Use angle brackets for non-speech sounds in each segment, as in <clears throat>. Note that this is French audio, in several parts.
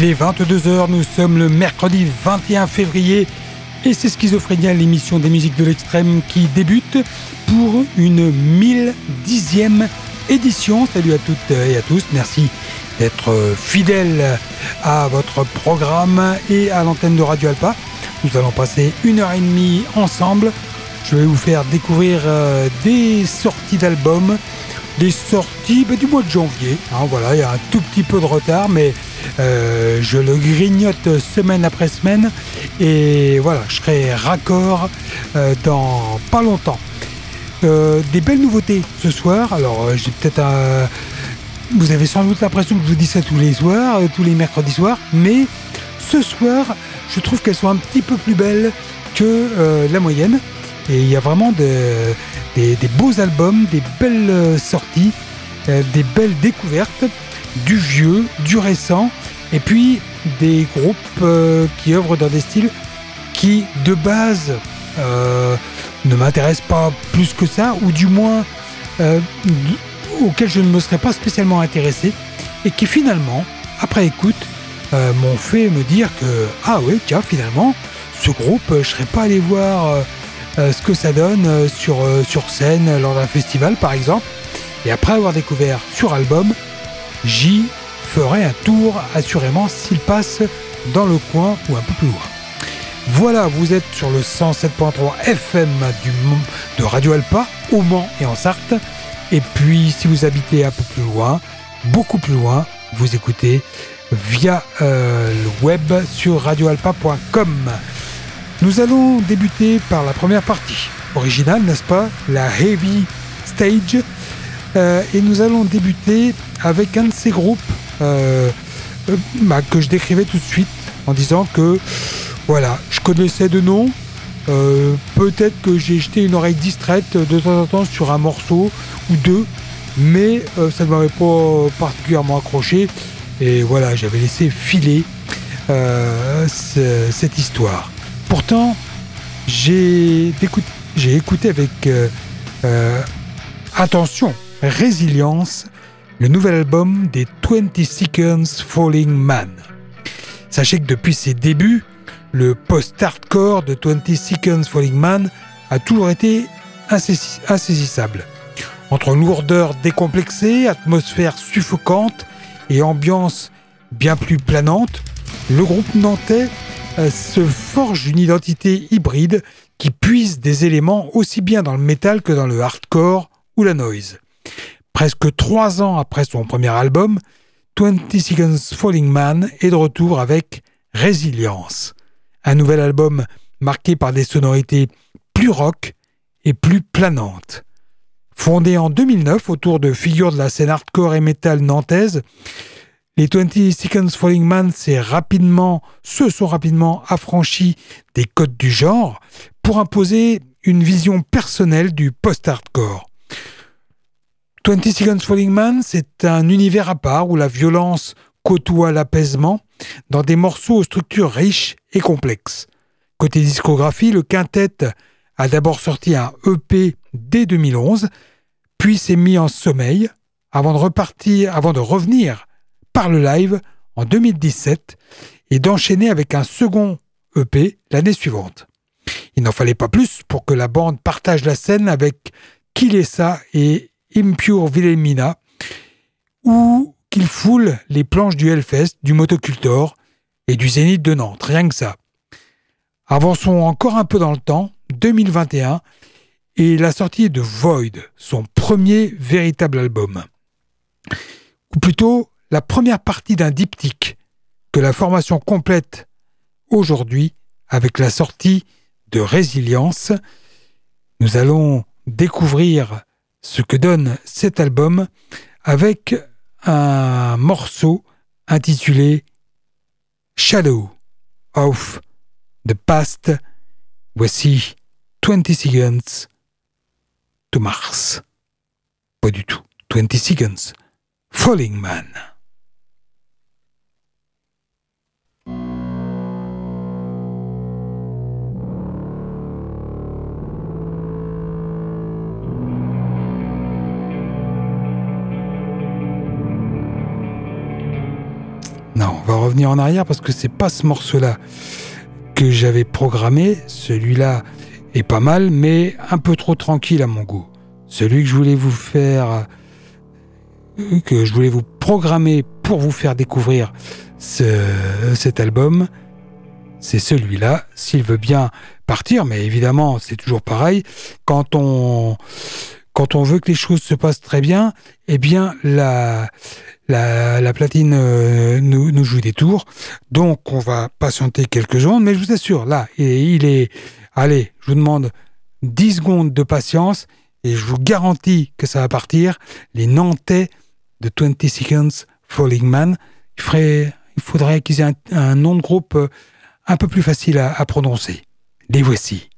Il est 22h, nous sommes le mercredi 21 février et c'est Schizophrénia, l'émission des musiques de l'extrême qui débute pour une 1010e édition. Salut à toutes et à tous, merci d'être fidèles à votre programme et à l'antenne de Radio Alpa. Nous allons passer une heure et demie ensemble. Je vais vous faire découvrir euh, des sorties d'albums, des sorties bah, du mois de janvier. Hein, voilà, il y a un tout petit peu de retard, mais euh, je le grignote semaine après semaine. Et voilà, je serai raccord euh, dans pas longtemps. Euh, des belles nouveautés ce soir. Alors, j'ai peut-être un. Vous avez sans doute l'impression que je vous dis ça tous les soirs, tous les mercredis soirs, mais ce soir, je trouve qu'elles sont un petit peu plus belles que la moyenne. Et il y a vraiment des, beaux albums, des belles sorties, des belles découvertes du vieux, du récent, et puis des groupes euh, qui œuvrent dans des styles qui, de base, euh, ne m'intéressent pas plus que ça, ou du moins euh, auxquels je ne me serais pas spécialement intéressé, et qui finalement, après écoute, m'ont fait me dire que, ah oui, tiens, finalement, ce groupe, je serais pas allé voir ce que ça donne sur, sur scène lors d'un festival, par exemple. Et après avoir découvert sur album, j'y ferai un tour assurément s'il passe dans le coin ou un peu plus loin. Voilà, vous êtes sur le 107.3 FM de Radio Alpa, au Mans et en Sarthe. Et puis, si vous habitez un peu plus loin, beaucoup plus loin, vous écoutez via euh, le web sur radioalpa.com. Nous allons débuter par la première partie. Originale, n'est-ce pas? La Heavy Stage. Euh, et nous allons débuter avec un de ces groupes euh, euh, bah, que je décrivais tout de suite en disant que voilà, je connaissais de nom. Euh, peut-être que j'ai jeté une oreille distraite de temps en temps sur un morceau ou deux, mais ça ne m'avait pas particulièrement accroché. Et voilà, j'avais laissé filer cette histoire. Pourtant, j'ai écouté avec attention, résilience, le nouvel album des 20 Seconds Falling Man. Sachez que depuis ses débuts, le post-hardcore de 20 Seconds Falling Man a toujours été insaisissable. Entre lourdeur décomplexée, atmosphère suffocante et ambiance bien plus planante, le groupe nantais euh, se forge une identité hybride qui puise des éléments aussi bien dans le métal que dans le hardcore ou la noise. Presque trois ans après son premier album, 20 Seconds Falling Man est de retour avec Résilience, un nouvel album marqué par des sonorités plus rock et plus planantes. Fondé en 2009 autour de figures de la scène hardcore et metal nantaise, les 20 Seconds Falling Man se sont rapidement affranchis des codes du genre pour imposer une vision personnelle du post-hardcore. 20 Seconds Falling Man, c'est un univers à part où la violence côtoie l'apaisement dans des morceaux aux structures riches et complexes. Côté discographie, le quintet a d'abord sorti un EP dès 2011, puis s'est mis en sommeil avant de repartir, avant de revenir par le live en 2017 et d'enchaîner avec un second EP l'année suivante. Il n'en fallait pas plus pour que la bande partage la scène avec Kilesa et Impure Wilhelmina, ou qu'il foule les planches du Hellfest, du Motocultor et du Zénith de Nantes, rien que ça. Avançons encore un peu dans le temps, 2021, et la sortie de Void, son premier véritable album. Ou plutôt la première partie d'un diptyque que la formation complète aujourd'hui avec la sortie de Résilience. Nous allons découvrir ce que donne cet album avec un morceau intitulé Shadow of the Past. Voici 20 Seconds to Mars. Pas du tout. 20 Seconds. Falling Man. Revenir en arrière parce que c'est pas ce morceau-là que j'avais programmé. Celui-là est pas mal, mais un peu trop tranquille à mon goût. Celui que je voulais vous faire, que je voulais vous programmer pour vous faire découvrir cet album, c'est celui-là. S'il veut bien partir, mais évidemment, c'est toujours pareil. Quand on, quand on veut que les choses se passent très bien, eh bien, la, la, platine euh, nous, joue des tours. Donc, on va patienter quelques secondes, mais je vous assure, là, il est, allez, je vous demande 10 secondes de patience et je vous garantis que ça va partir. Les Nantais de 20 Seconds Falling Man, il, il faudrait qu'ils aient un, nom de groupe euh, un peu plus facile à prononcer. Les voici.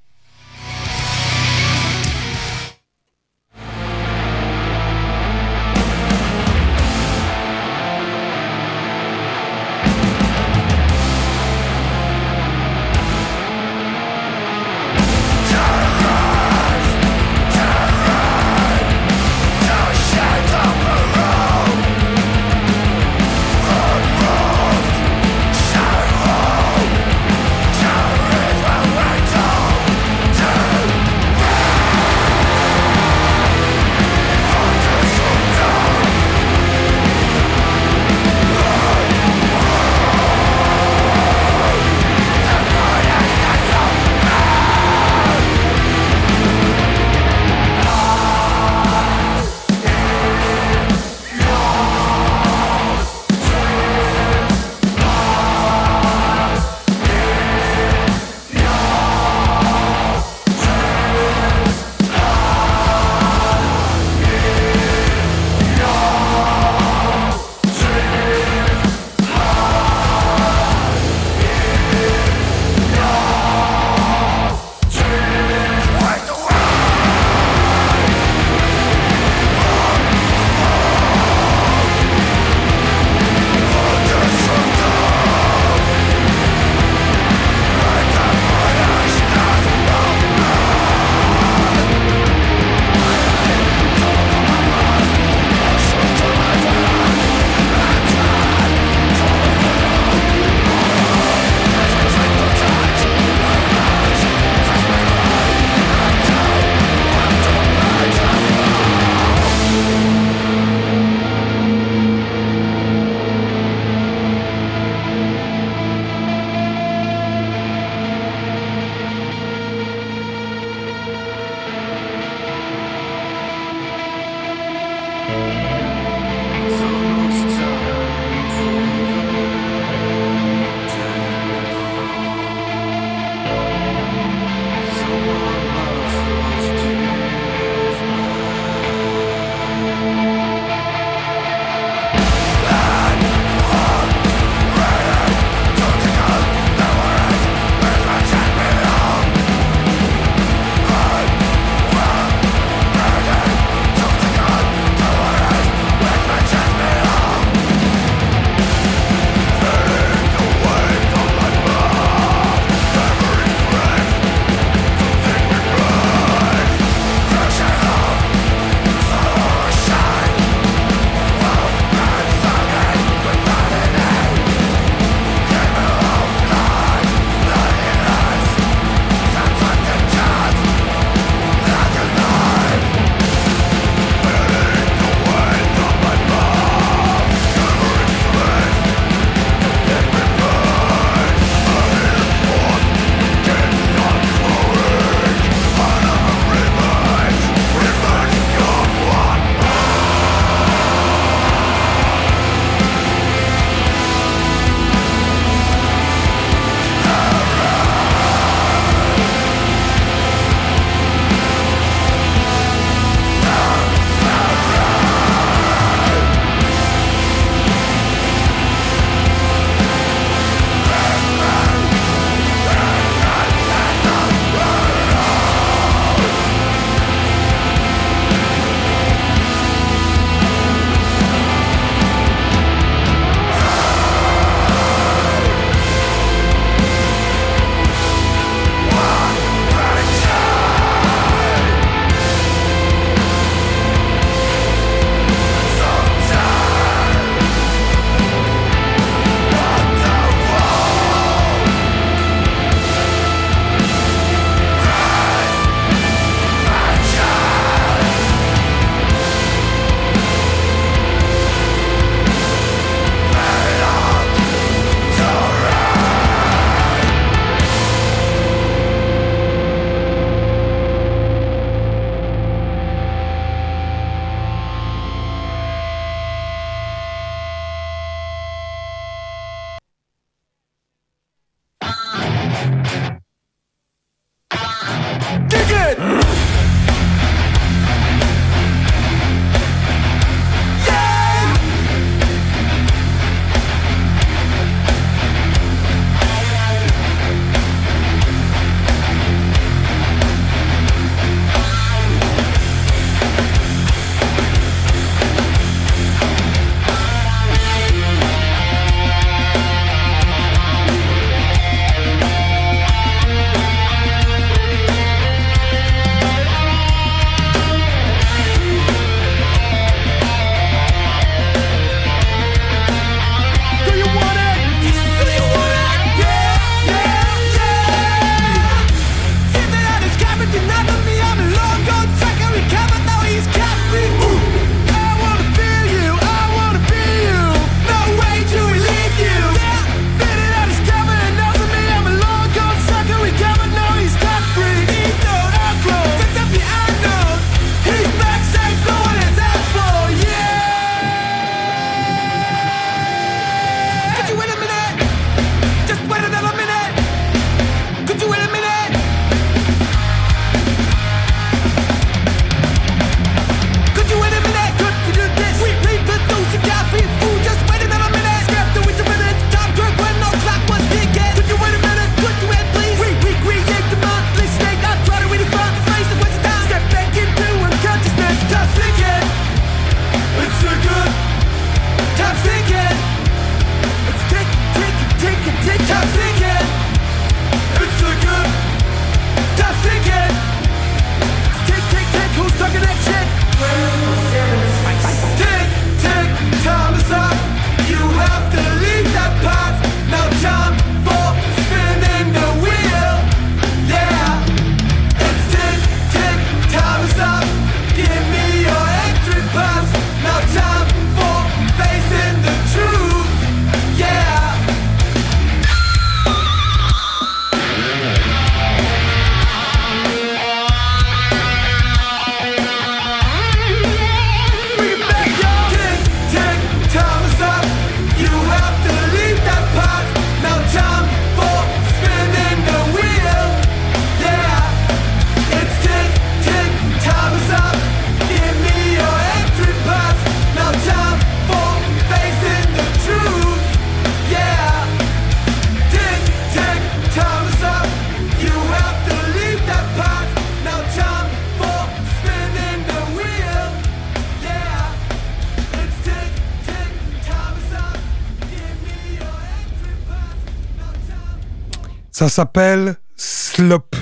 S'appelle Slop.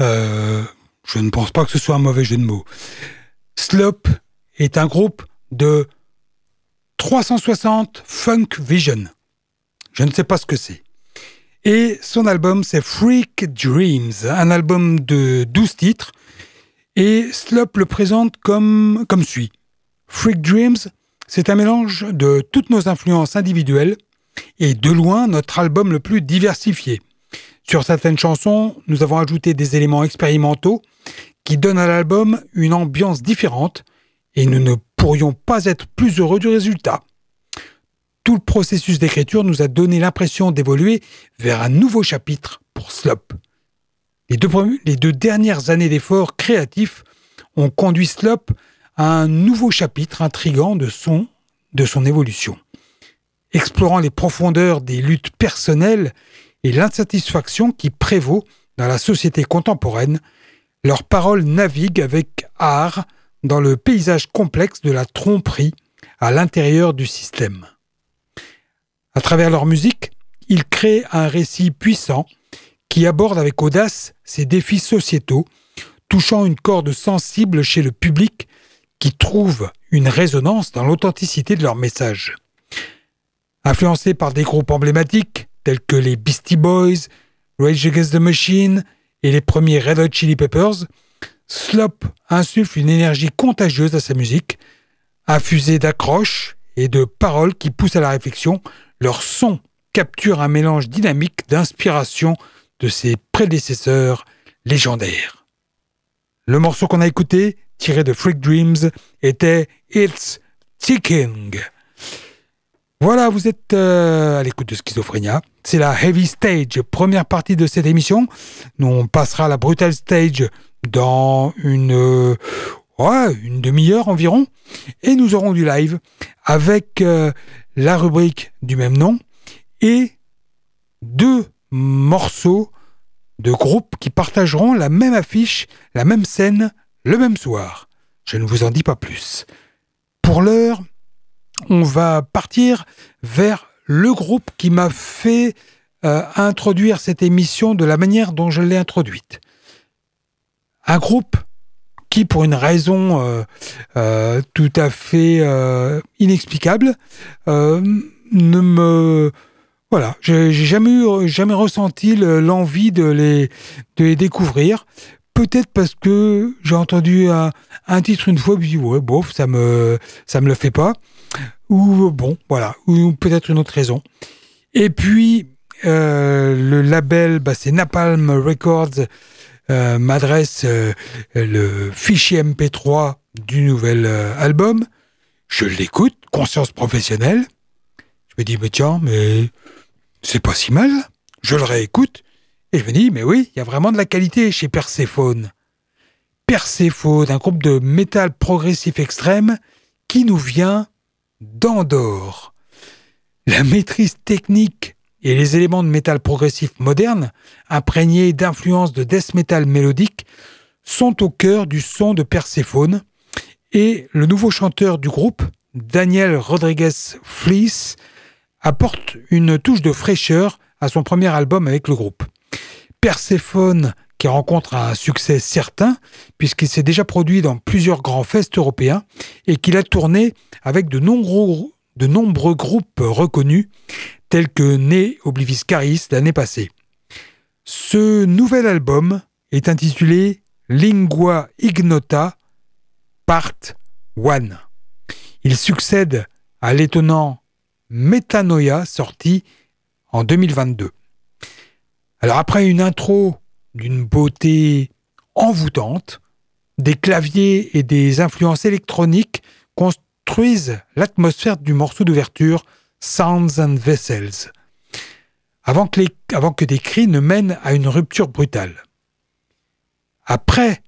Euh, je ne pense pas que ce soit un mauvais jeu de mots. Slop est un groupe de 360 Funk Vision. Je ne sais pas ce que c'est. Et son album, c'est Freak Dreams, un album de 12 titres. Et Slop le présente comme, comme suit. Freak Dreams, c'est un mélange de toutes nos influences individuelles et de loin notre album le plus diversifié. Sur certaines chansons, nous avons ajouté des éléments expérimentaux qui donnent à l'album une ambiance différente et nous ne pourrions pas être plus heureux du résultat. Tout le processus d'écriture nous a donné l'impression d'évoluer vers un nouveau chapitre pour Slop. Les deux, dernières années d'efforts créatifs ont conduit Slop à un nouveau chapitre intrigant de son évolution. Explorant les profondeurs des luttes personnelles et l'insatisfaction qui prévaut dans la société contemporaine, leurs paroles naviguent avec art dans le paysage complexe de la tromperie à l'intérieur du système. À travers leur musique, ils créent un récit puissant qui aborde avec audace ces défis sociétaux, touchant une corde sensible chez le public qui trouve une résonance dans l'authenticité de leur message. Influencés par des groupes emblématiques tels que les Beastie Boys, Rage Against the Machine et les premiers Red Hot Chili Peppers, Slop insuffle une énergie contagieuse à sa musique, infusée d'accroches et de paroles qui poussent à la réflexion. Leur son capture un mélange dynamique d'inspiration de ses prédécesseurs légendaires. Le morceau qu'on a écouté, tiré de Freak Dreams, était It's Ticking. Voilà, vous êtes euh, à l'écoute de Schizophrénia. C'est la Heavy Stage, première partie de cette émission. Nous, on passera à la Brutal Stage dans une, euh, une demi-heure environ. Et nous aurons du live avec euh, la rubrique du même nom et deux morceaux de groupes qui partageront la même affiche, la même scène, le même soir. Je ne vous en dis pas plus. Pour l'heure, on va partir vers le groupe qui m'a fait euh, introduire cette émission de la manière dont je l'ai introduite. Un groupe qui, pour une raison euh, euh, tout à fait inexplicable, ne me voilà, j'ai jamais jamais ressenti l'envie de les, découvrir. Peut-être parce que j'ai entendu un, un, titre une fois, puis ouais, bof, ça me, ça me le fait pas ou bon, voilà, ou peut-être une autre raison. Et puis, euh, le label, bah, c'est Napalm Records, euh, m'adresse euh, le fichier MP3 du nouvel album. Je l'écoute, conscience professionnelle. Je me dis, mais tiens, mais c'est pas si mal. Je le réécoute. Et je me dis, mais oui, il y a vraiment de la qualité chez Persephone. Persephone, un groupe de métal progressif extrême qui nous vient d'Andorre. La maîtrise technique et les éléments de métal progressif moderne, imprégnés d'influences de death metal mélodique, sont au cœur du son de Perséphone, et le nouveau chanteur du groupe, Daniel Rodriguez Fleece, apporte une touche de fraîcheur à son premier album avec le groupe. Perséphone, qui rencontre un succès certain, puisqu'il s'est déjà produit dans plusieurs grands fests européens et qu'il a tourné avec de nombreux, de nombreux groupes reconnus, tels que Né Oblivis Caris l'année passée. Ce nouvel album est intitulé Lingua Ignota Part 1. Il succède à l'étonnant Metanoia sorti en 2022. Alors après une intro d'une beauté envoûtante, des claviers et des influences électroniques construisent l'atmosphère du morceau d'ouverture Sounds and Vessels, avant que, des cris ne mènent à une rupture brutale. Après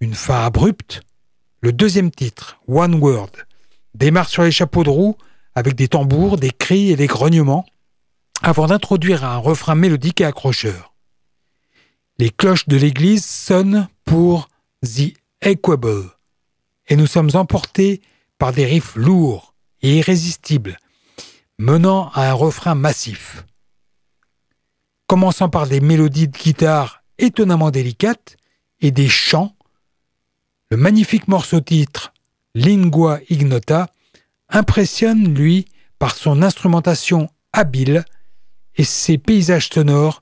une fin abrupte, le deuxième titre, One Word, démarre sur les chapeaux de roue avec des tambours, des cris et des grognements, avant d'introduire un refrain mélodique et accrocheur. Les cloches de l'église sonnent pour The Equable, et nous sommes emportés par des riffs lourds et irrésistibles, menant à un refrain massif. Commençant par des mélodies de guitare étonnamment délicates et des chants, le magnifique morceau titre Lingua Ignota impressionne, lui, par son instrumentation habile et ses paysages sonores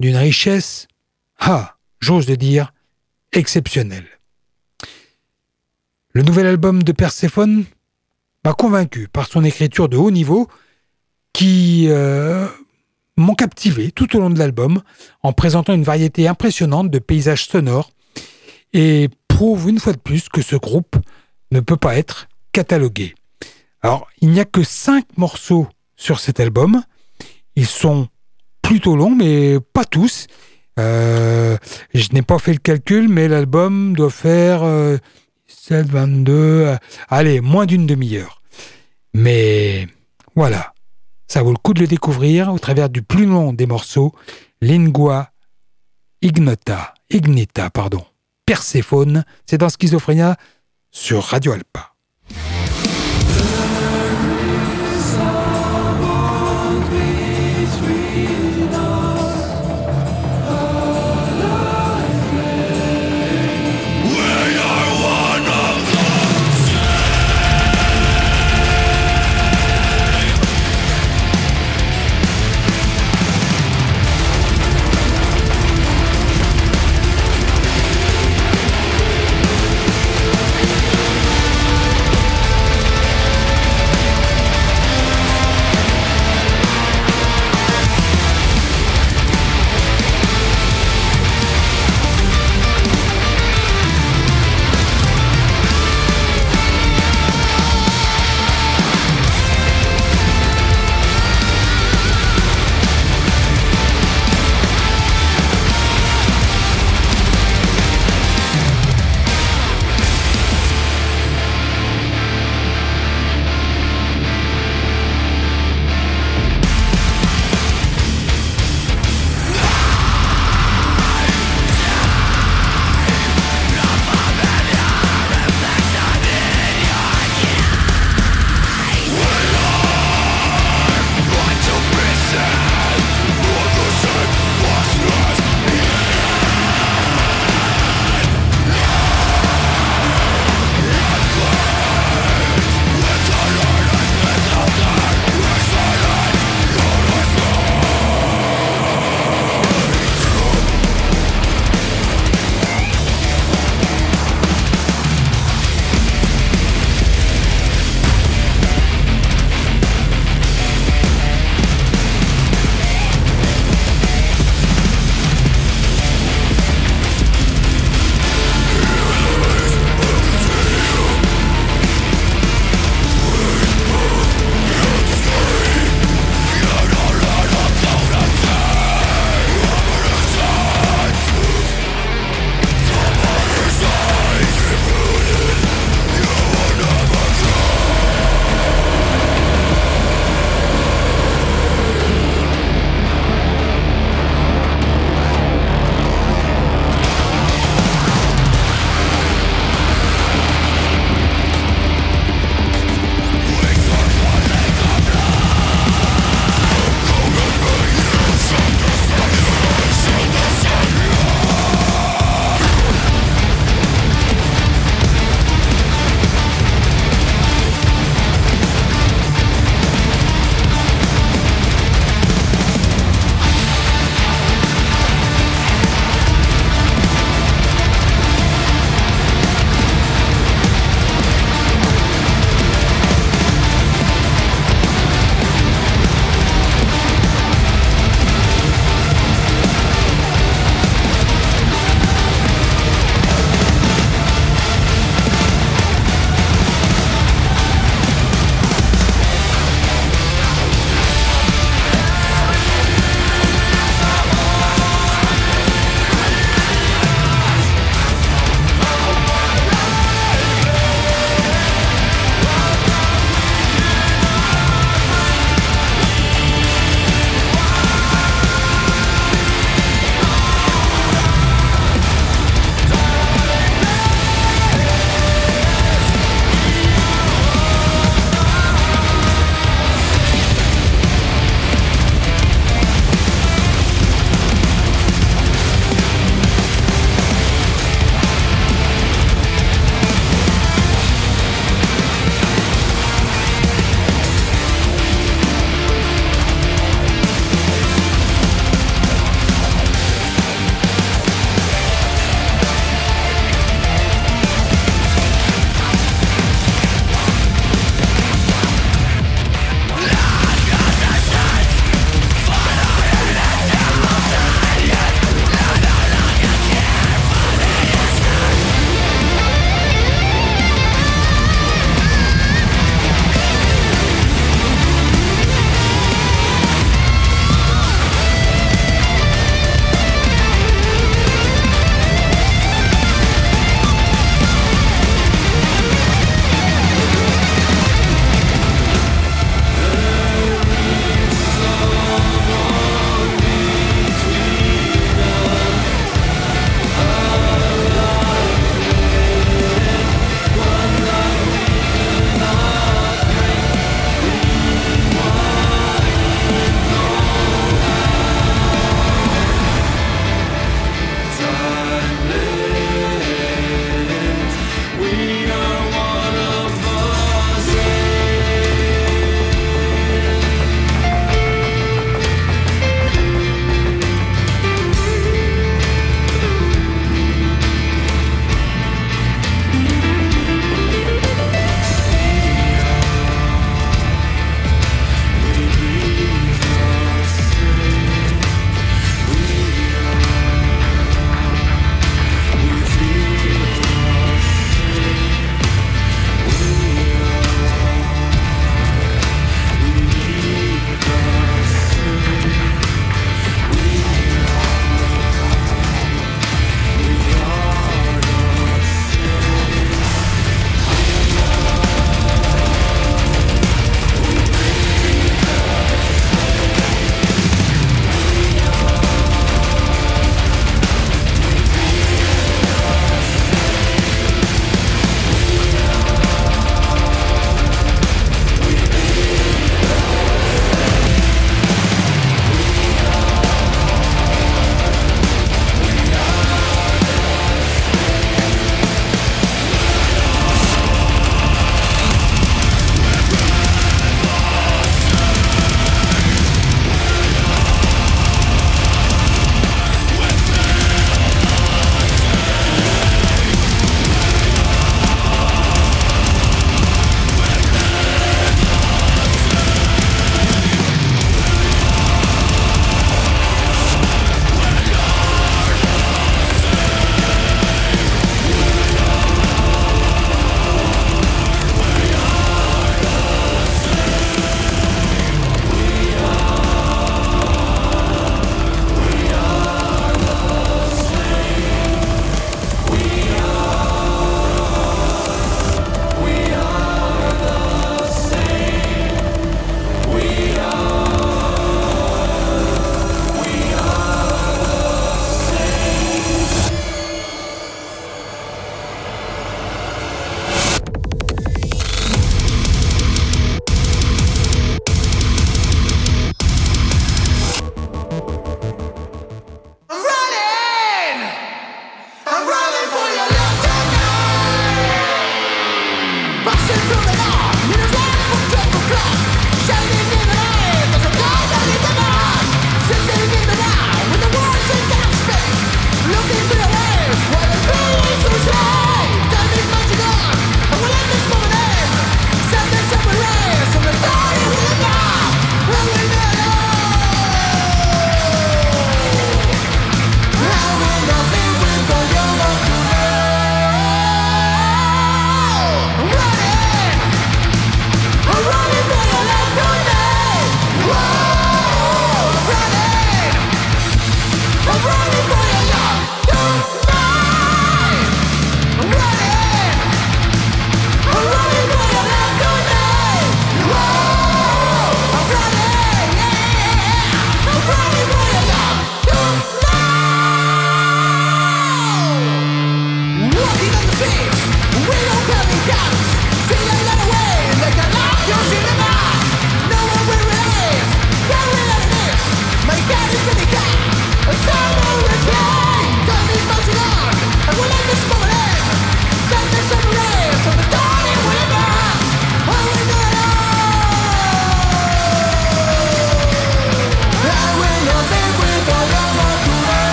d'une richesse, ah, j'ose le dire, exceptionnelle. Le nouvel album de Perséphone m'a convaincu par son écriture de haut niveau qui euh, m'ont captivé tout au long de l'album en présentant une variété impressionnante de paysages sonores et prouve une fois de plus que ce groupe ne peut pas être catalogué. Alors, il n'y a que cinq morceaux sur cet album. Ils sont plutôt longs, mais pas tous. Euh, je n'ai pas fait le calcul, mais l'album doit faire 7, 22, allez, moins d'une demi-heure. Mais voilà, ça vaut le coup de le découvrir au travers du plus long des morceaux, Lingua Ignota, Ignita, pardon, Perséphone, c'est dans Schizophrénia sur Radio Alpa.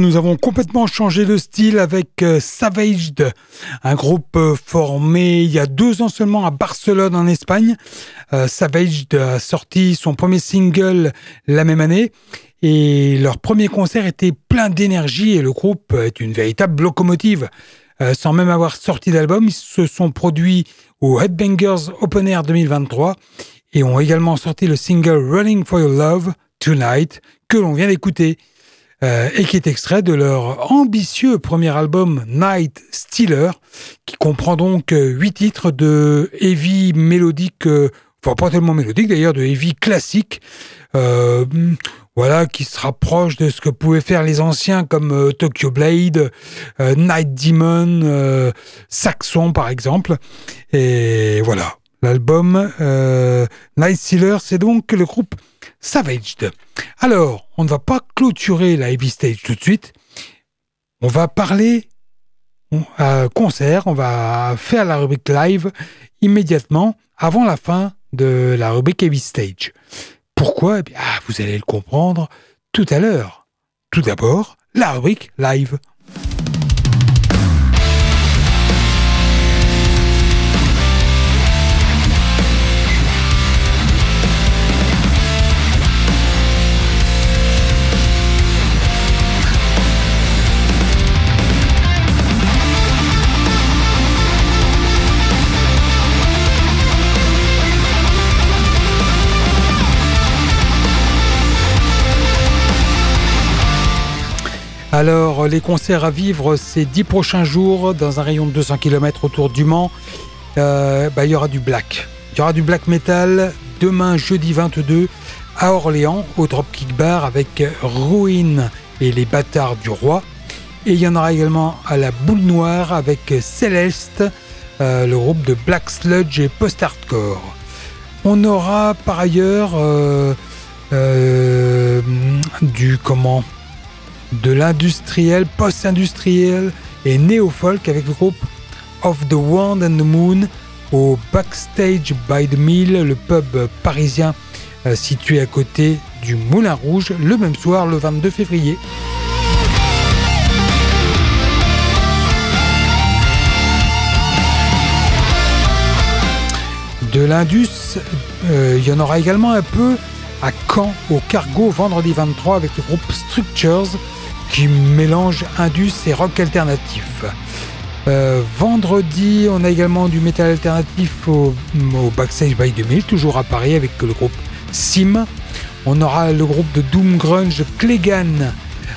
Nous avons complètement changé de style avec euh, Savaged, un groupe euh, formé il y a deux ans seulement à Barcelone en Espagne. Euh, Savaged a sorti son premier single la même année et leur premier concert était plein d'énergie et le groupe est une véritable locomotive. sans même avoir sorti d'album, ils se sont produits au Headbangers Open Air 2023 et ont également sorti le single Running for Your Love Tonight que l'on vient d'écouter. Euh, et qui est extrait de leur ambitieux premier album Night Stealer, qui comprend donc euh, huit titres de heavy mélodique, euh, enfin pas tellement mélodique d'ailleurs, de heavy classique, voilà, qui se rapproche de ce que pouvaient faire les anciens comme Tokyo Blade, Night Demon, Saxon par exemple, et voilà. L'album Night Stealer, c'est donc le groupe Savaged. Alors, on ne va pas clôturer la Heavy Stage tout de suite. On va parler à concert, on va faire la rubrique live immédiatement avant la fin de la rubrique Heavy Stage. Pourquoi? Eh bien, ah, Vous allez le comprendre tout à l'heure. Tout d'abord, la rubrique live. Alors, les concerts à vivre ces dix prochains jours dans un rayon de 200 km autour du Mans, euh, bah, il y aura du black. Il y aura du black metal demain, jeudi 22, à Orléans, au Dropkick Bar avec Ruin et les bâtards du roi. Et il y en aura également à la Boule Noire avec Céleste, euh, le groupe de Black Sludge et Post-Hardcore. On aura par ailleurs euh, du comment? De l'industriel, post-industriel et néo-folk avec le groupe Of the Wand and the Moon au Backstage by the Mill, le pub parisien euh, situé à côté du Moulin Rouge, le même soir, le 22 février. De l'Indus, euh, il y en aura également un peu à Caen, au Cargo, vendredi 23, avec le groupe Structures, qui mélange indus et rock alternatif. Euh, vendredi, on a également du métal alternatif au, Backstage by 2000, toujours à Paris avec le groupe Sim. On aura le groupe de Doom Grunge Clegan,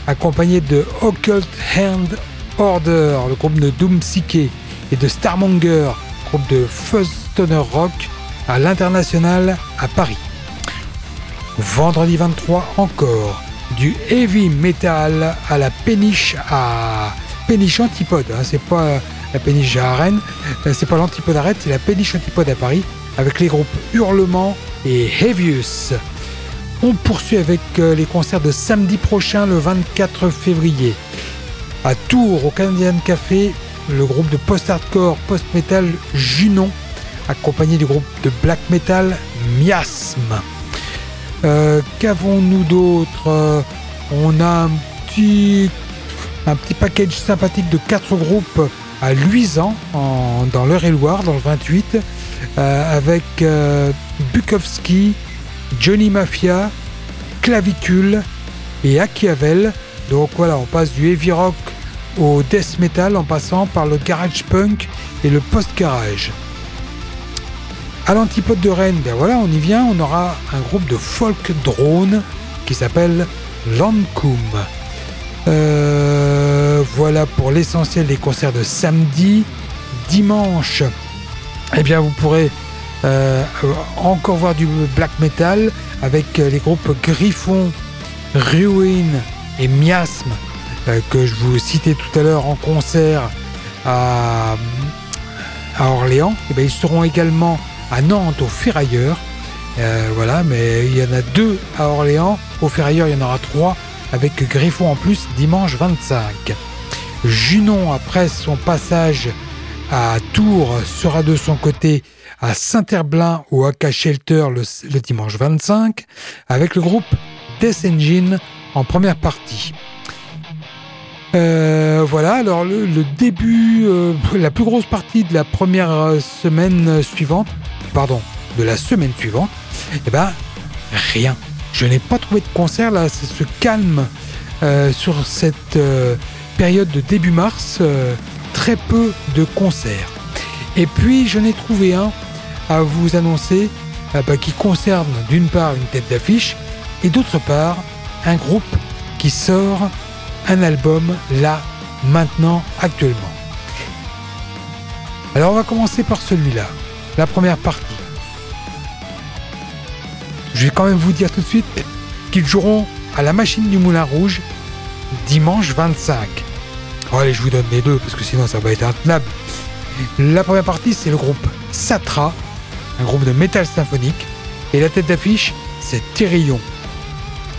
accompagné de Occult Hand Order, le groupe de Doom Psyche, et de Starmonger, groupe de Fuzz Stoner Rock, à l'international à Paris. Vendredi 23 encore, du heavy metal à la péniche à péniche antipode. Hein. c'est pas la péniche à Rennes, euh, c'est pas l'antipode à Rennes, c'est la péniche antipode à Paris avec les groupes Hurlement et Heavius. On poursuit avec euh, les concerts de samedi prochain, le 24 février. À Tours, au Canadian Café, le groupe de post-hardcore, post-metal Junon, accompagné du groupe de black metal Miasme. Euh, qu'avons-nous d'autre? Euh, On a un petit, un package sympathique de quatre groupes à Luisan, dans l'Eure-et-Loire, dans le 28, euh, avec Bukowski, Johnny Mafia, Clavicule et Achiavel. Donc voilà, on passe du heavy rock au death metal en passant par le garage punk et le post-garage. À l'antipode de Rennes, ben voilà, on y vient, on aura un groupe de folk drone qui s'appelle Lancôme. Euh, voilà pour l'essentiel des concerts de samedi. Dimanche, eh bien vous pourrez euh, encore voir du black metal avec les groupes Griffon, Ruin et Miasme euh, que je vous citais tout à l'heure en concert à, Orléans. Eh ils seront également à Nantes au Ferrailleur. Euh, voilà, mais il y en a deux à Orléans. Au Ferrailleur, il y en aura trois avec Griffon en plus dimanche 25. Junon, après son passage à Tours, sera de son côté à Saint-Herblain au AK Shelter le, le, dimanche 25 avec le groupe Death Engine en première partie. Euh, voilà, alors le, début, euh, la plus grosse partie de la première semaine suivante, pardon, de la semaine suivante, eh ben, rien. Je n'ai pas trouvé de concert là, c'est ce calme euh, sur cette période de début mars, très peu de concerts. Et puis je n'ai trouvé un à vous annoncer bah, qui concerne d'une part une tête d'affiche et d'autre part un groupe qui sort un album là, maintenant, actuellement. Alors on va commencer par celui-là, la première partie. Je vais quand même vous dire tout de suite qu'ils joueront à la machine du Moulin Rouge dimanche 25. allez, je vous donne les deux parce que sinon ça va être intenable. La première partie, c'est le groupe Satra, un groupe de métal symphonique, et la tête d'affiche, c'est Thérion,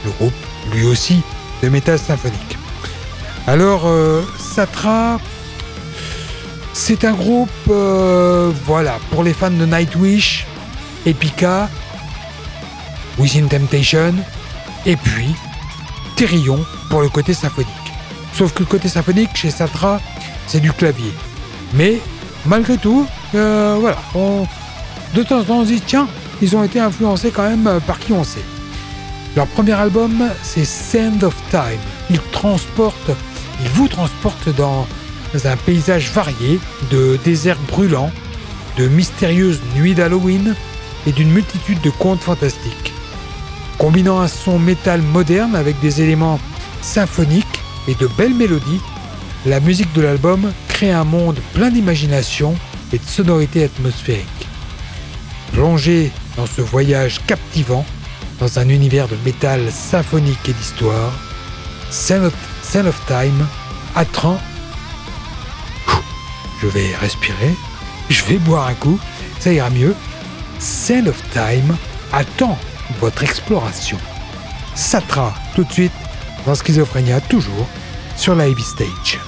le groupe, lui aussi, de métal symphonique. Alors, euh, Satra, c'est un groupe, euh, voilà, pour les fans de Nightwish, Epica, Within Temptation, et puis Therion pour le côté symphonique. Sauf que le côté symphonique chez Satra, c'est du clavier. Mais malgré tout, euh, voilà, de temps en temps on se dit tiens, ils ont été influencés quand même par qui on sait. Leur premier album, c'est Sand of Time. Ils transportent il vous transporte dans un paysage varié de déserts brûlants, de mystérieuses nuits d'Halloween et d'une multitude de contes fantastiques. Combinant un son métal moderne avec des éléments symphoniques et de belles mélodies, la musique de l'album crée un monde plein d'imagination et de sonorités atmosphériques. Plongé dans ce voyage captivant, dans un univers de métal symphonique et d'histoire, Cell of Time attend. Je vais respirer, je vais boire un coup, ça ira mieux. Cell of Time attend votre exploration. Satra tout de suite dans Schizophrénia, toujours sur la Heavy Stage.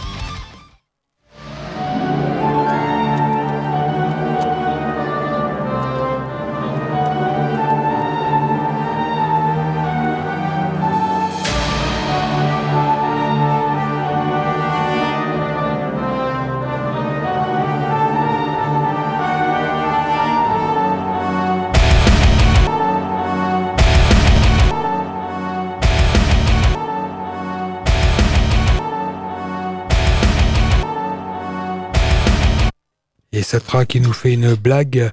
Satra qui nous fait une blague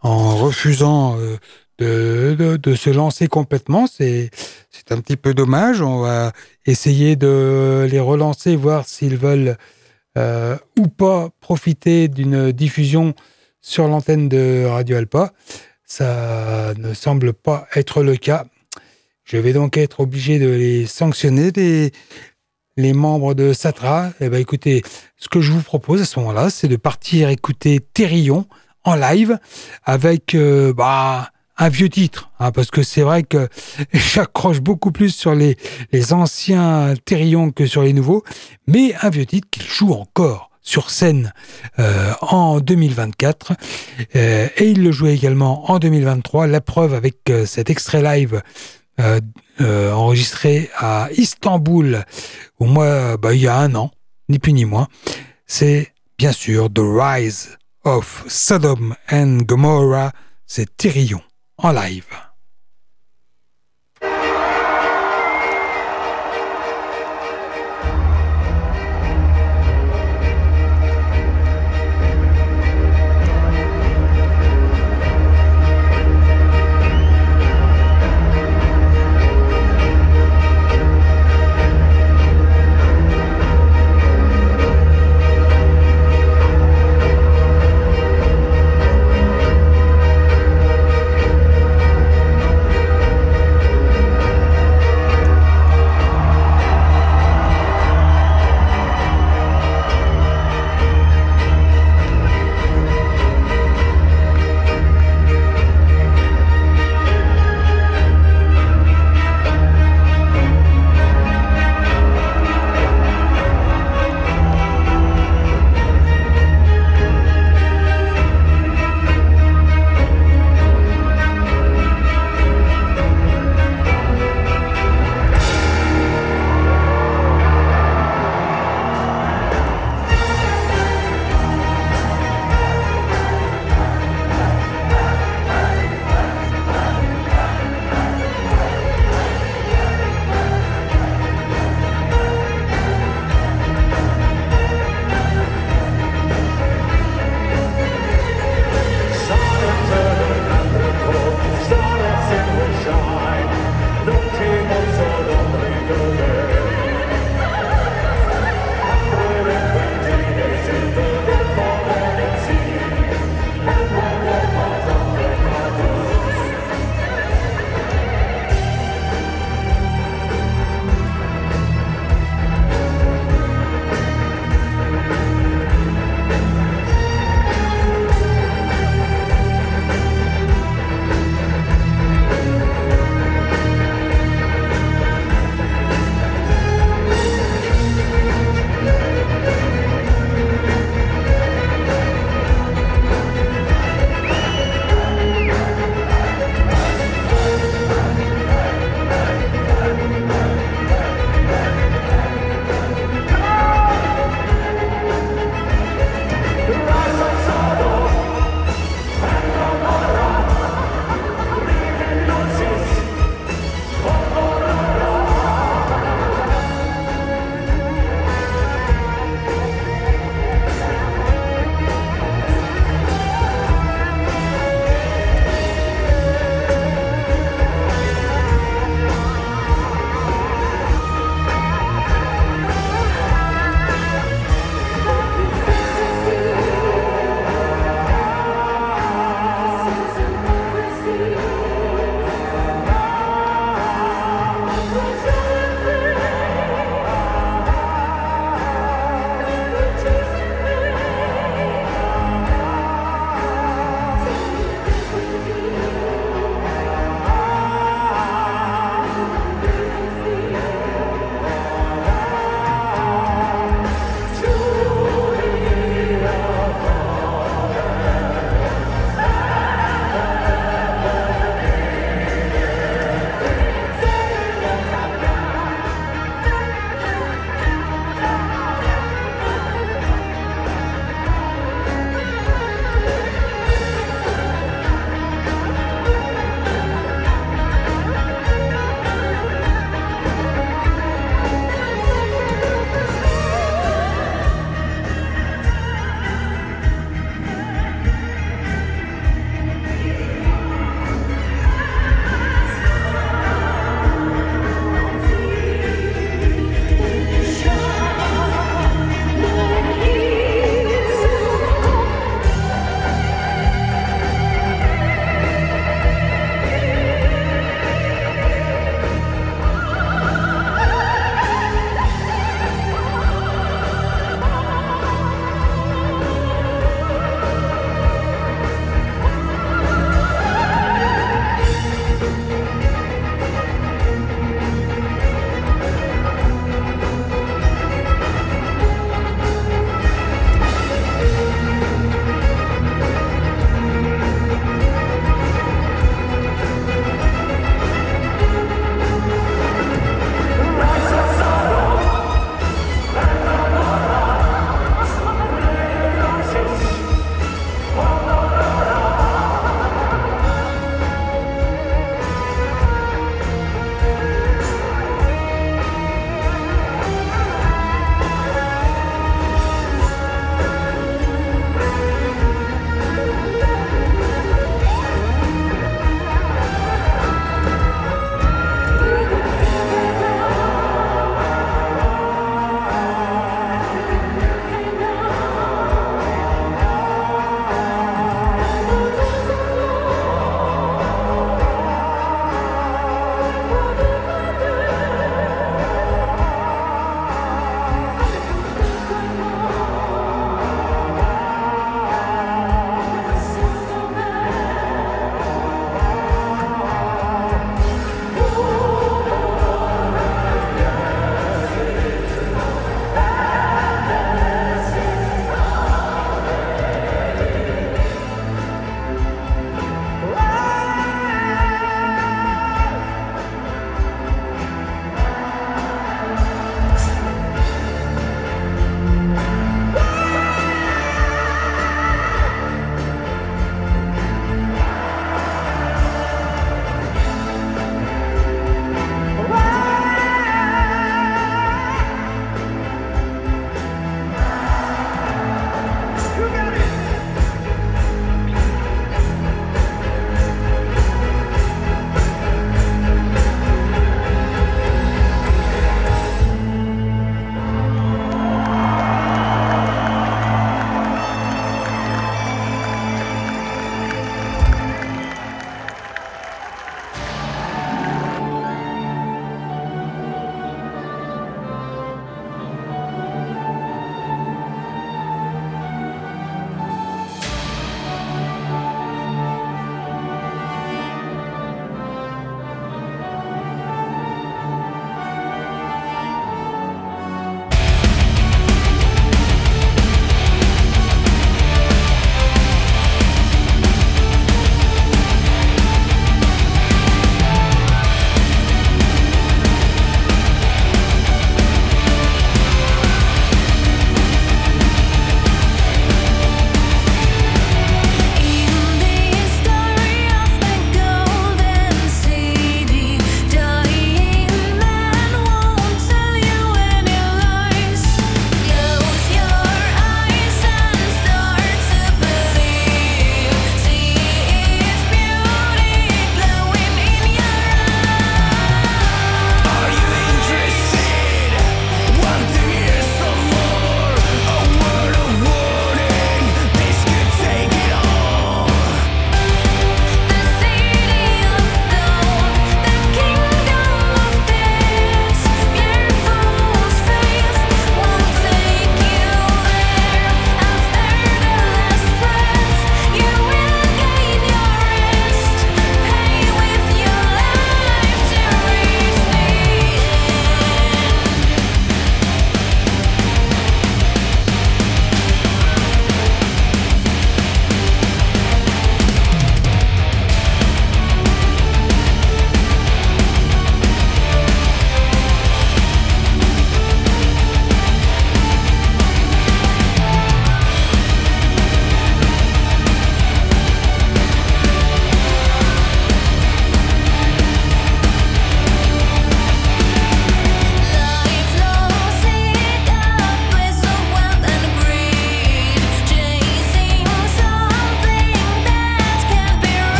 en refusant euh, de, se lancer complètement. C'est un petit peu dommage. On va essayer de les relancer, voir s'ils veulent euh, ou pas profiter d'une diffusion sur l'antenne de Radio Alpa. Ça ne semble pas être le cas. Je vais donc être obligé de les sanctionner, les membres de Satra, eh ben, écoutez, ce que je vous propose à ce moment-là, c'est de partir écouter Terrion en live avec euh, bah, un vieux titre, hein, parce que c'est vrai que <laughs> j'accroche beaucoup plus sur les, les anciens Terrion que sur les nouveaux, mais un vieux titre qu'il joue encore sur scène euh, en 2024 euh, et il le jouait également en 2023. La preuve avec cet extrait live enregistré à Istanbul au moins bah, il y a un an, ni plus ni moins, c'est bien sûr The Rise of Sodom and Gomorrah, c'est Tyrion en live.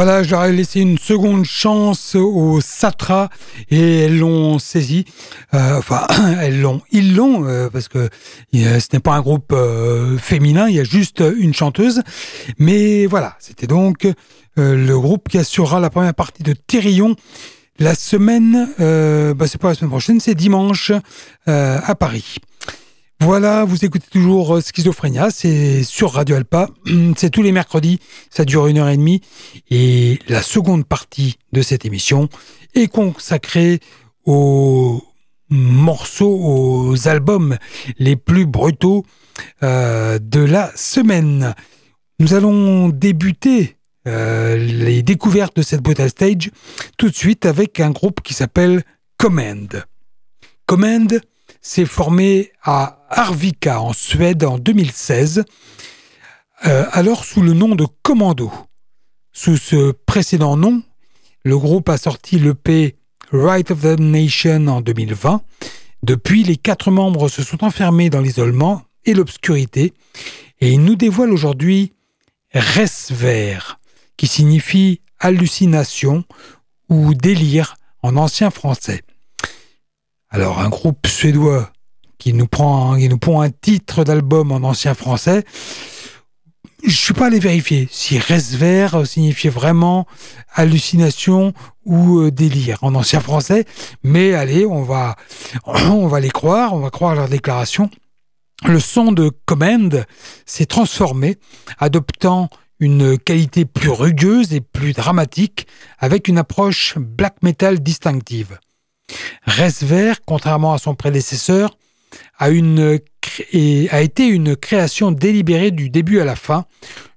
Voilà, ai laissé une seconde chance au Satra et elles l'ont saisi. Euh, enfin, <clears throat> elles l'ont, ils l'ont euh, parce que ce n'est pas un groupe euh, féminin, il y a juste une chanteuse. Mais voilà, c'était donc le groupe qui assurera la première partie de Thérillon. La semaine, bah c'est pas la semaine prochaine, c'est dimanche à Paris. Voilà, vous écoutez toujours euh, Schizophrénia, c'est sur Radio Alpa, <clears throat> c'est tous les mercredis, ça dure une heure et demie, et la seconde partie de cette émission est consacrée aux morceaux, aux albums les plus brutaux euh, de la semaine. Nous allons débuter euh, les découvertes de cette Brutal Stage tout de suite avec un groupe qui s'appelle Command. Command, s'est formé à Arvika en Suède en 2016, euh, alors sous le nom de Commando. Sous ce précédent nom, le groupe a sorti l'EP Right of the Nation en 2020. Depuis, les quatre membres se sont enfermés dans l'isolement et l'obscurité et ils nous dévoilent aujourd'hui Resver, qui signifie hallucination ou délire en ancien français. Alors un groupe suédois qui nous prend, qui nous prend un titre d'album en ancien français, je suis pas allé vérifier si Resver signifiait vraiment hallucination ou euh, délire en ancien français, mais allez, on va, <clears throat> on va les croire, on va croire leur déclaration. Le son de Command s'est transformé, adoptant une qualité plus rugueuse et plus dramatique, avec une approche black metal distinctive. Resver, contrairement à son prédécesseur, a, été une création délibérée du début à la fin,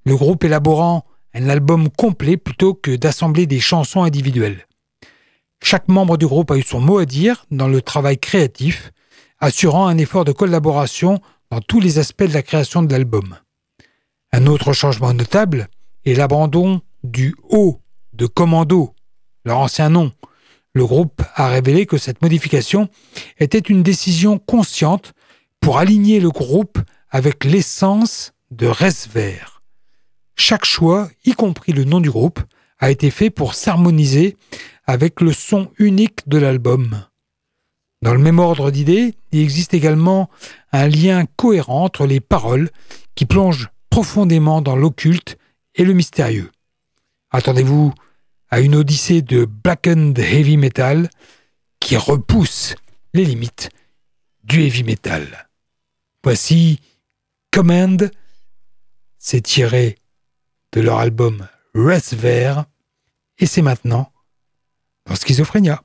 le groupe élaborant un album complet plutôt que d'assembler des chansons individuelles. Chaque membre du groupe a eu son mot à dire dans le travail créatif, assurant un effort de collaboration dans tous les aspects de la création de l'album. Un autre changement notable est l'abandon du haut de Commando, leur ancien nom, le groupe a révélé que cette modification était une décision consciente pour aligner le groupe avec l'essence de Resver. Chaque choix, y compris le nom du groupe, a été fait pour s'harmoniser avec le son unique de l'album. Dans le même ordre d'idées, il existe également un lien cohérent entre les paroles qui plongent profondément dans l'occulte et le mystérieux. Attendez-vous à une odyssée de blackened heavy metal qui repousse les limites du heavy metal. Voici Command, c'est tiré de leur album Resver et c'est maintenant dans Schizophrénia.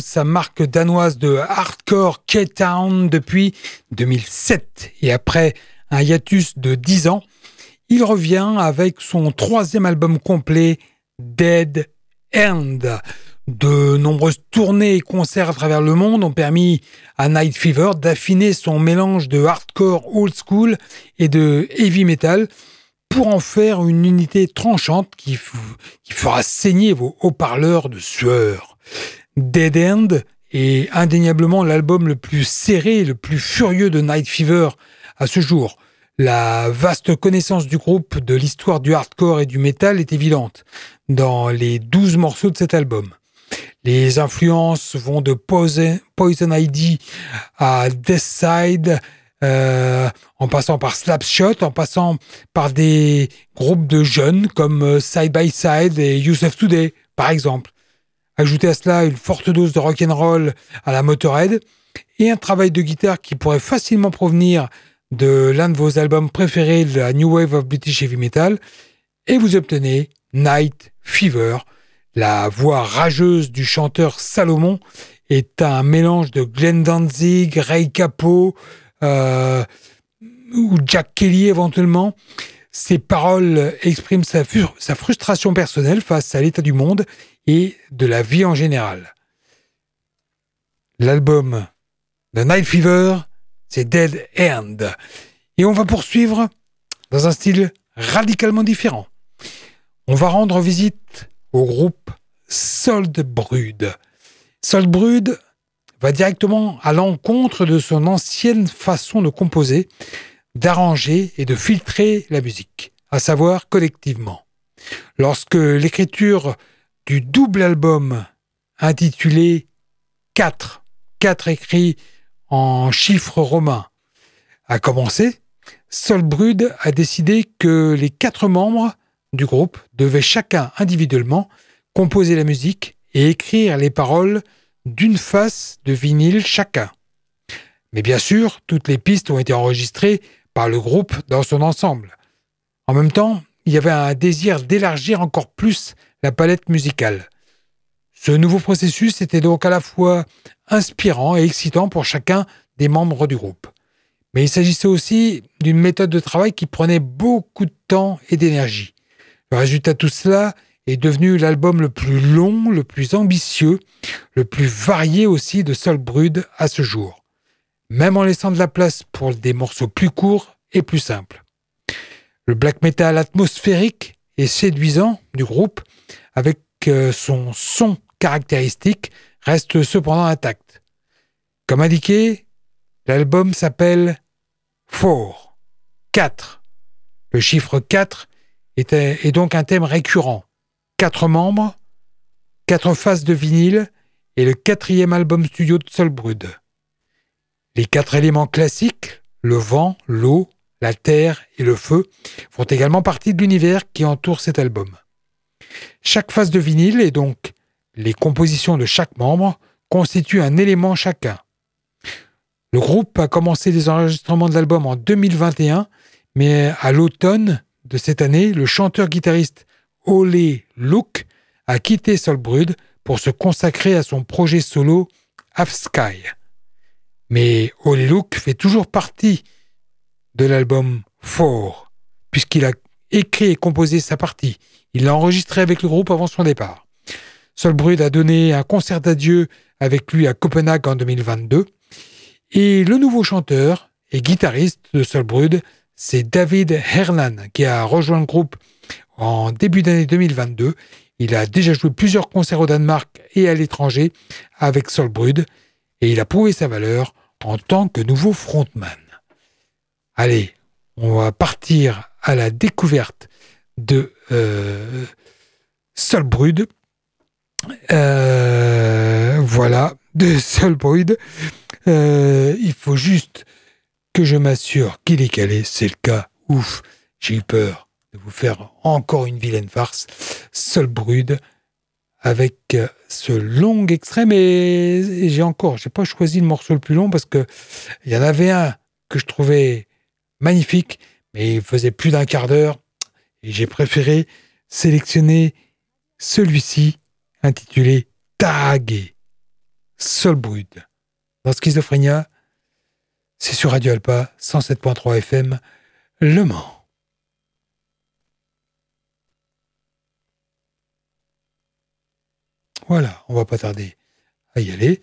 Sa marque danoise de hardcore K-Town depuis 2007 et après un hiatus de 10 ans, il revient avec son troisième album complet Dead End. De nombreuses tournées et concerts à travers le monde ont permis à Night Fever d'affiner son mélange de hardcore old school et de heavy metal pour en faire une unité tranchante qui, fera saigner vos haut-parleurs de sueur. Dead End est indéniablement l'album le plus serré le plus furieux de Night Fever à ce jour. La vaste connaissance du groupe de l'histoire du hardcore et du metal est évidente dans les douze morceaux de cet album. Les influences vont de Poison, ID à Deathside, euh, en passant par Slapshot, en passant par des groupes de jeunes comme euh, Side by Side et Youssef Today, par exemple. Ajoutez à cela une forte dose de rock'n'roll à la Motorhead et un travail de guitare qui pourrait facilement provenir de l'un de vos albums préférés la New Wave of British Heavy Metal, et vous obtenez Night Fever. La voix rageuse du chanteur Salomon est un mélange de Glenn Danzig, Ray Capot, euh, ou Jack Kelly éventuellement. Ses paroles expriment sa, frustration personnelle face à l'état du monde et de la vie en général. L'album The Night Fever, c'est Dead End. Et on va poursuivre dans un style radicalement différent. On va rendre visite au groupe Sold Brood. Sold Brood, va directement à l'encontre de son ancienne façon de composer, d'arranger et de filtrer la musique, à savoir collectivement. Lorsque l'écriture du double album intitulé 4, 4 écrits en chiffres romains, a commencé, Solbrud a décidé que les quatre membres du groupe devaient chacun individuellement composer la musique et écrire les paroles d'une face de vinyle chacun. Mais bien sûr, toutes les pistes ont été enregistrées par le groupe dans son ensemble. En même temps, il y avait un désir d'élargir encore plus la palette musicale. Ce nouveau processus était donc à la fois inspirant et excitant pour chacun des membres du groupe. Mais il s'agissait aussi d'une méthode de travail qui prenait beaucoup de temps et d'énergie. Le résultat de tout cela est devenu l'album le plus long, le plus ambitieux, le plus varié aussi de Sol Brud à ce jour, même en laissant de la place pour des morceaux plus courts et plus simples. Le black metal atmosphérique et séduisant du groupe, avec euh, son son caractéristique, reste cependant intact. Comme indiqué, l'album s'appelle Four, 4. Le chiffre 4 est, donc un thème récurrent. Quatre membres, quatre faces de vinyle et le quatrième album studio de Solbrud. Les quatre éléments classiques, le vent, l'eau, la terre et le feu, font également partie de l'univers qui entoure cet album. Chaque face de vinyle et donc les compositions de chaque membre constituent un élément chacun. Le groupe a commencé les enregistrements de l'album en 2021, mais à l'automne de cette année, le chanteur-guitariste Ole Luke a quitté Solbrud pour se consacrer à son projet solo Sky. Mais Ole Luke fait toujours partie de l'album Four, puisqu'il a écrit et composé sa partie. Il l'a enregistré avec le groupe avant son départ. Solbrud a donné un concert d'adieu avec lui à Copenhague en 2022. Et le nouveau chanteur et guitariste de Solbrud, c'est David Hernan, qui a rejoint le groupe en début d'année 2022. Il a déjà joué plusieurs concerts au Danemark et à l'étranger avec Solbrud, et il a prouvé sa valeur en tant que nouveau frontman. Allez, on va partir à la découverte de euh, Solbrud. Euh, voilà, de Solbrud. Euh, il faut juste que je m'assure qu'il est calé. C'est le cas. Ouf, j'ai eu peur de vous faire encore une vilaine farce. Solbrud avec ce long extrait, mais j'ai encore, j'ai pas choisi le morceau le plus long parce que il y en avait un que je trouvais magnifique, mais il faisait plus d'un quart d'heure et j'ai préféré sélectionner celui-ci intitulé Tagué, Solbrud. Dans Schizophrénia, c'est sur Radio Alpa 107.3 FM, Le Mans. Voilà, on va pas tarder à y aller.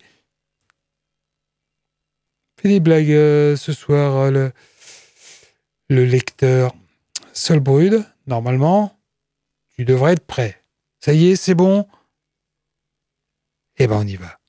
Fais des blagues euh, ce soir, euh, le, le lecteur Solbrud, normalement, tu devrais être prêt. Ça y est, c'est bon Eh ben on y va.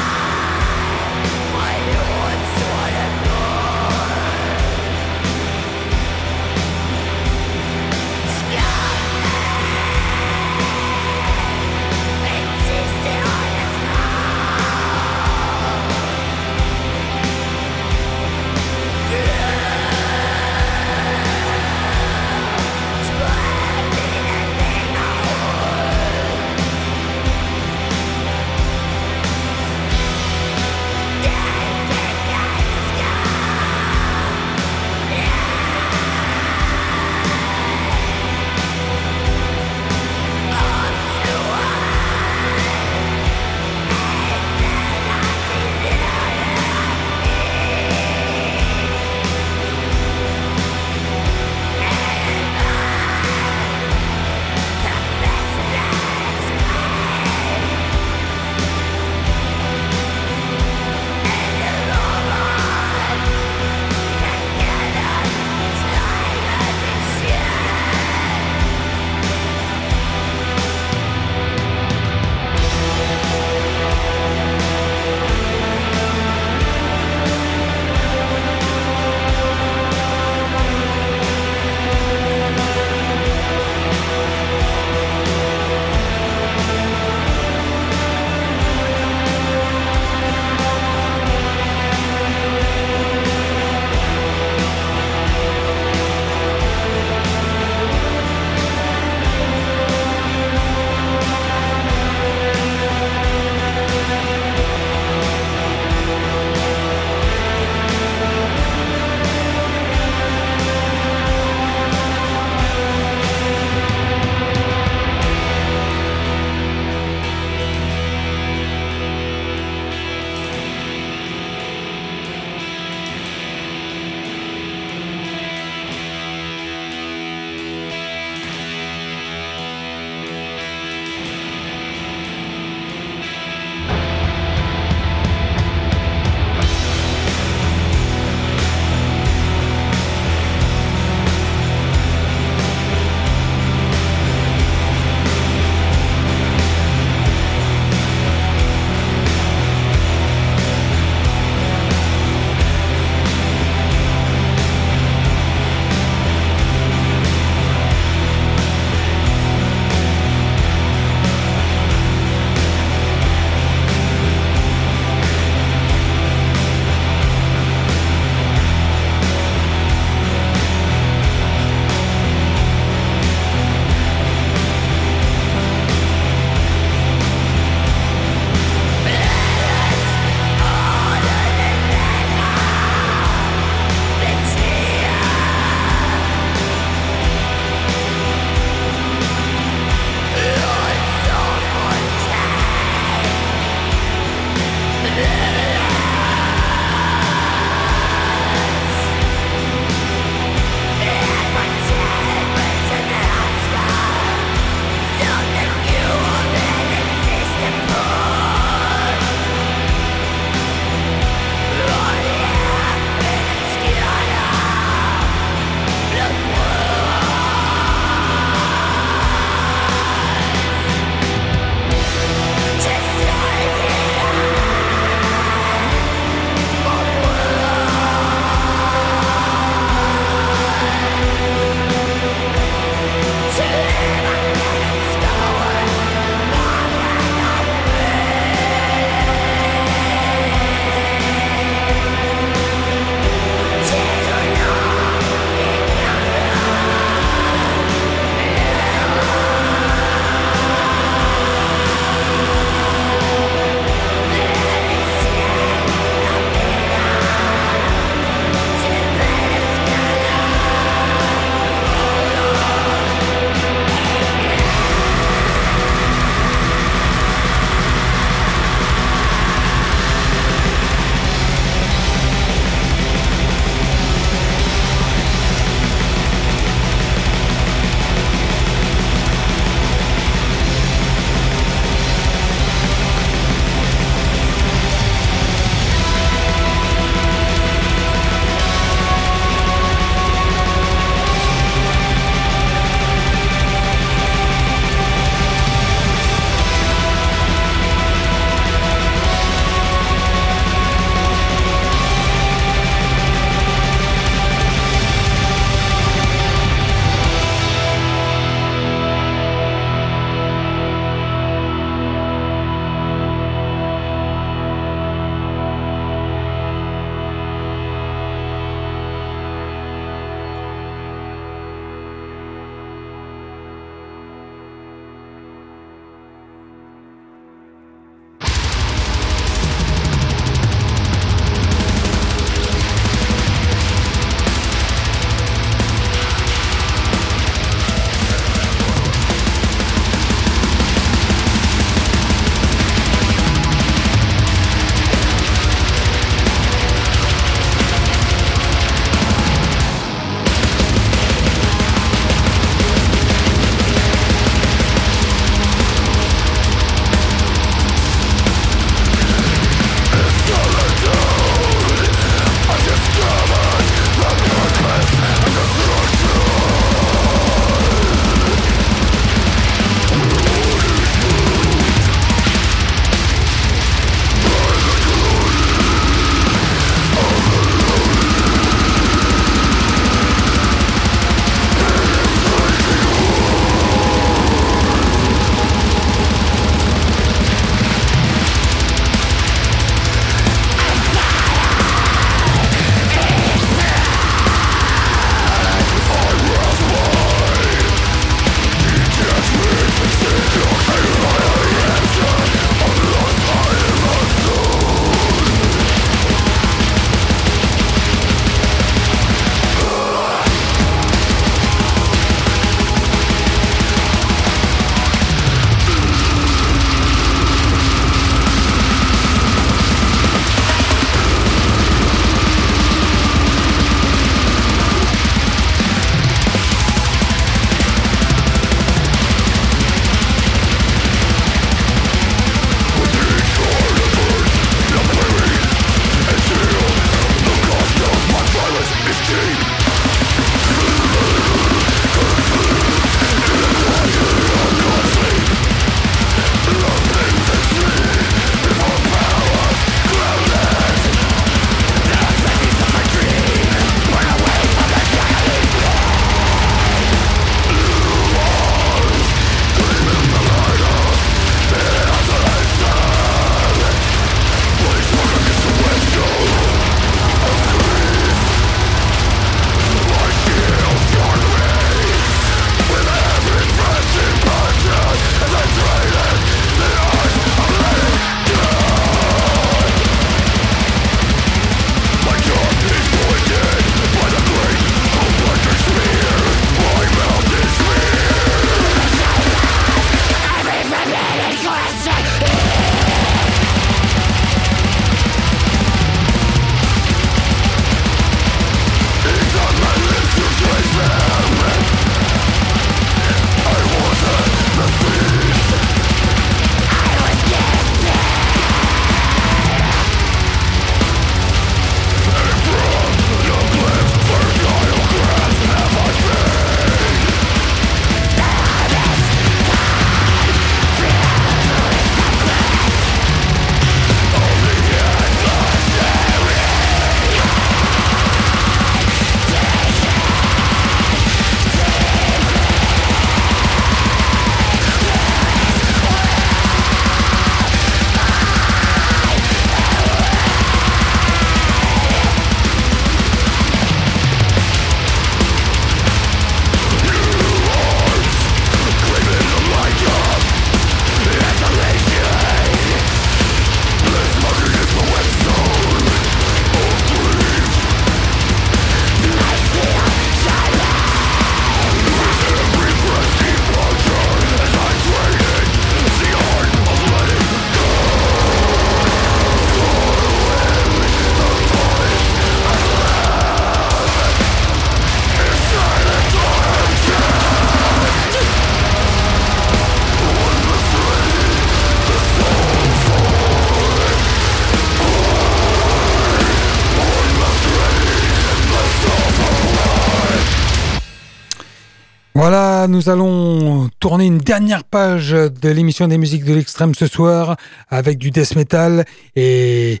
Nous allons tourner une dernière page de l'émission des musiques de l'extrême ce soir avec du death metal et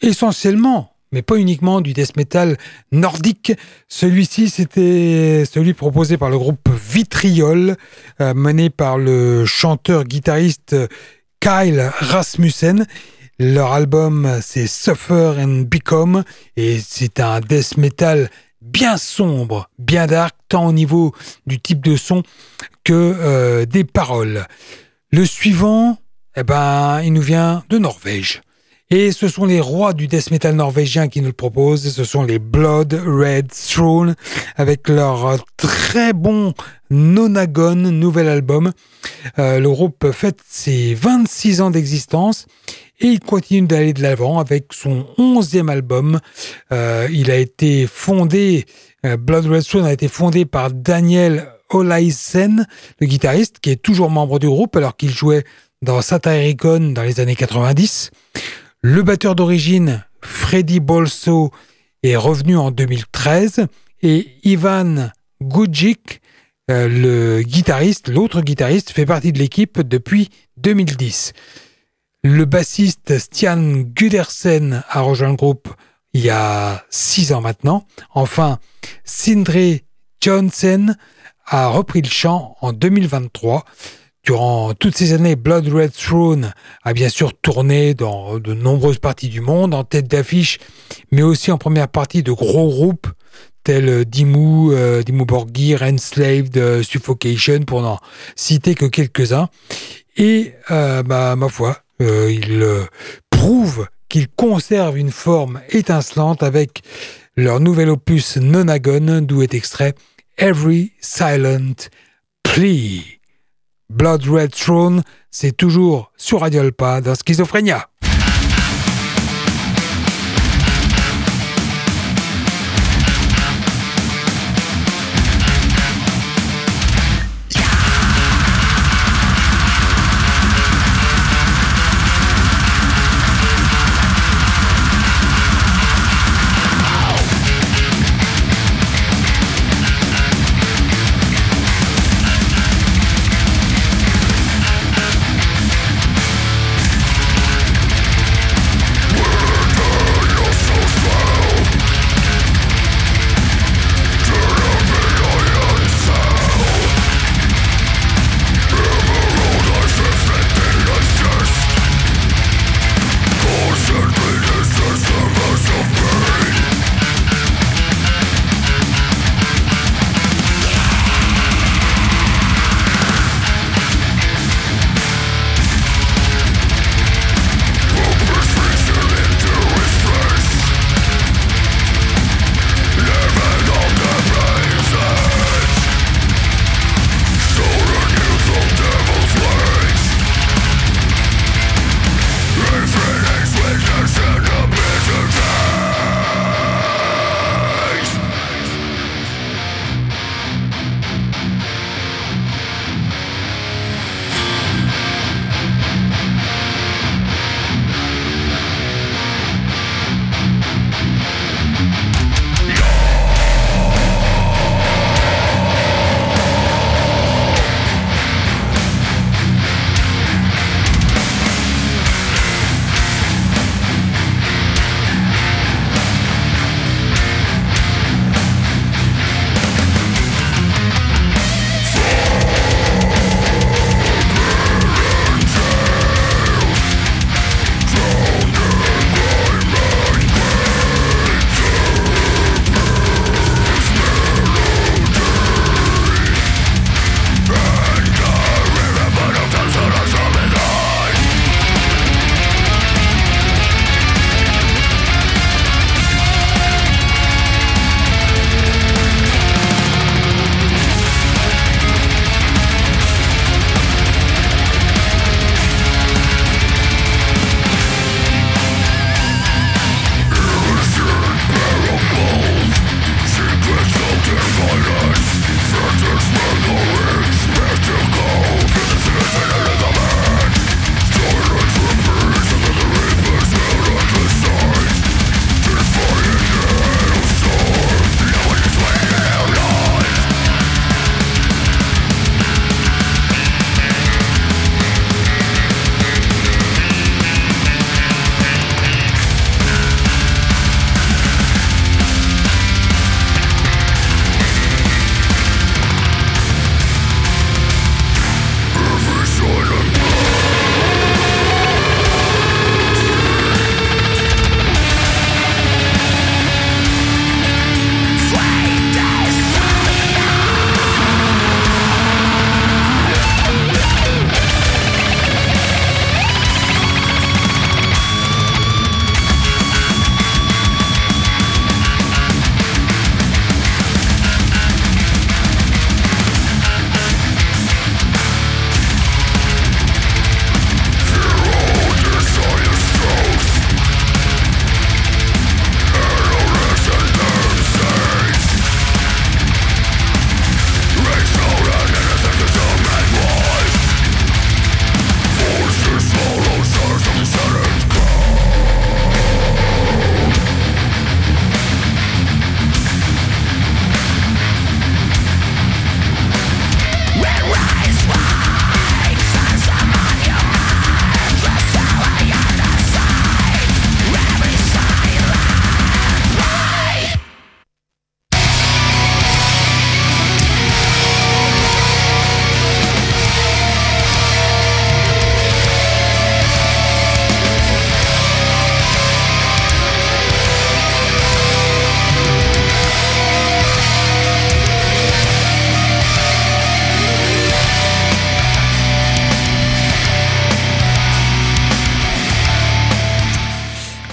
essentiellement, mais pas uniquement du death metal nordique. Celui-ci, c'était celui proposé par le groupe Vitriol, euh, mené par le chanteur-guitariste Kyle Rasmussen. Leur album, c'est Suffer and Become, et c'est un death metal bien sombre, bien dark, tant au niveau du type de son que euh, des paroles. Le suivant, eh ben, il nous vient de Norvège. Et ce sont les rois du death metal norvégien qui nous le proposent. Ce sont les Blood Red Throne avec leur très bon Nonagon nouvel album. Euh, le groupe fête ses 26 ans d'existence et il continue d'aller de l'avant avec son 11e album. Euh, il a été fondé, euh, Blood Red Throne a été fondé par Daniel Olaisen, le guitariste, qui est toujours membre du groupe alors qu'il jouait dans Satyricon dans les années 90. Le batteur d'origine, Freddy Bolso, est revenu en 2013 et Ivan Gudjic, euh, le guitariste, l'autre guitariste, fait partie de l'équipe depuis 2010. Le bassiste Stian Gudersen a rejoint le groupe il y a six ans maintenant. Enfin, Sindre Johnson a repris le chant en 2023. Durant toutes ces années, Blood Red Throne a bien sûr tourné dans de nombreuses parties du monde, en tête d'affiche, mais aussi en première partie de gros groupes tels Dimmu, euh, Dimmu Borgir, Enslaved, euh, Suffocation, pour n'en citer que quelques-uns. Et euh, bah, ma foi, euh, il prouve qu'ils conservent une forme étincelante avec leur nouvel opus Nonagon, d'où est extrait Every Silent Plea. Blood Red Throne, c'est toujours sur Radio Alpa dans Schizophrénia.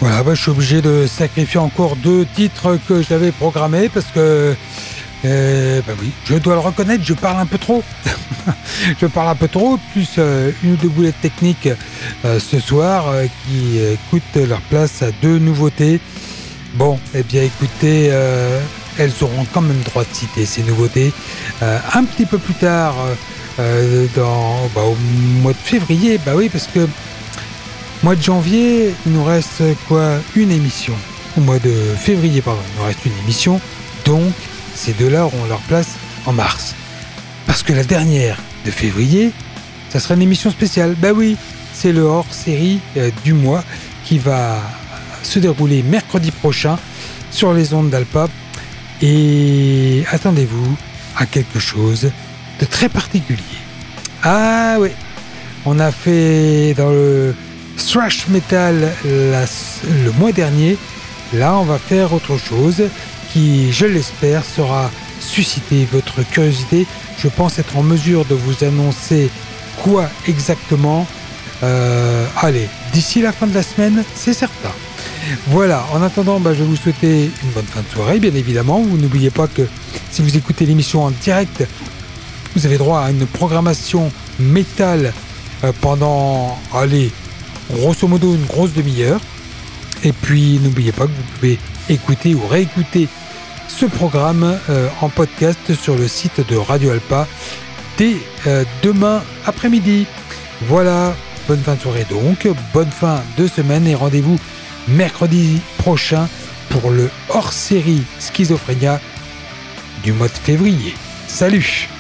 Voilà, bah, je suis obligé de sacrifier encore deux titres que j'avais programmés parce que, euh, bah oui, je dois le reconnaître, je parle un peu trop. <laughs> je parle un peu trop, plus euh, une ou deux boulettes techniques euh, ce soir qui coûtent leur place à deux nouveautés. Bon, eh bien écoutez, elles auront quand même droit de citer ces nouveautés un petit peu plus tard. dans, bah, au mois de février, bah oui, parce que Mois de janvier, il nous reste quoi? Une émission. Au mois de février, pardon, il nous reste une émission. Donc, ces deux-là auront leur place en mars. Parce que la dernière de février, ça sera une émission spéciale. Bah oui, c'est le hors-série euh, du mois qui va se dérouler mercredi prochain sur les ondes d'Alpa. Et attendez-vous à quelque chose de très particulier. Ah oui, on a fait dans le thrash metal le mois dernier. Là, on va faire autre chose qui, je l'espère, sera susciter votre curiosité. Je pense être en mesure de vous annoncer quoi exactement. Euh, allez, d'ici la fin de la semaine, c'est certain. Voilà, en attendant, bah, je vais vous souhaiter une bonne fin de soirée, bien évidemment. Vous n'oubliez pas que si vous écoutez l'émission en direct, vous avez droit à une programmation métal euh, pendant, allez, grosso modo une grosse demi-heure. Et puis n'oubliez pas que vous pouvez écouter ou réécouter ce programme euh, en podcast sur le site de Radio Alpa dès euh, demain après-midi. Voilà, bonne fin de soirée donc, bonne fin de semaine et rendez-vous mercredi prochain pour le hors-série Schizophrénia du mois de février. Salut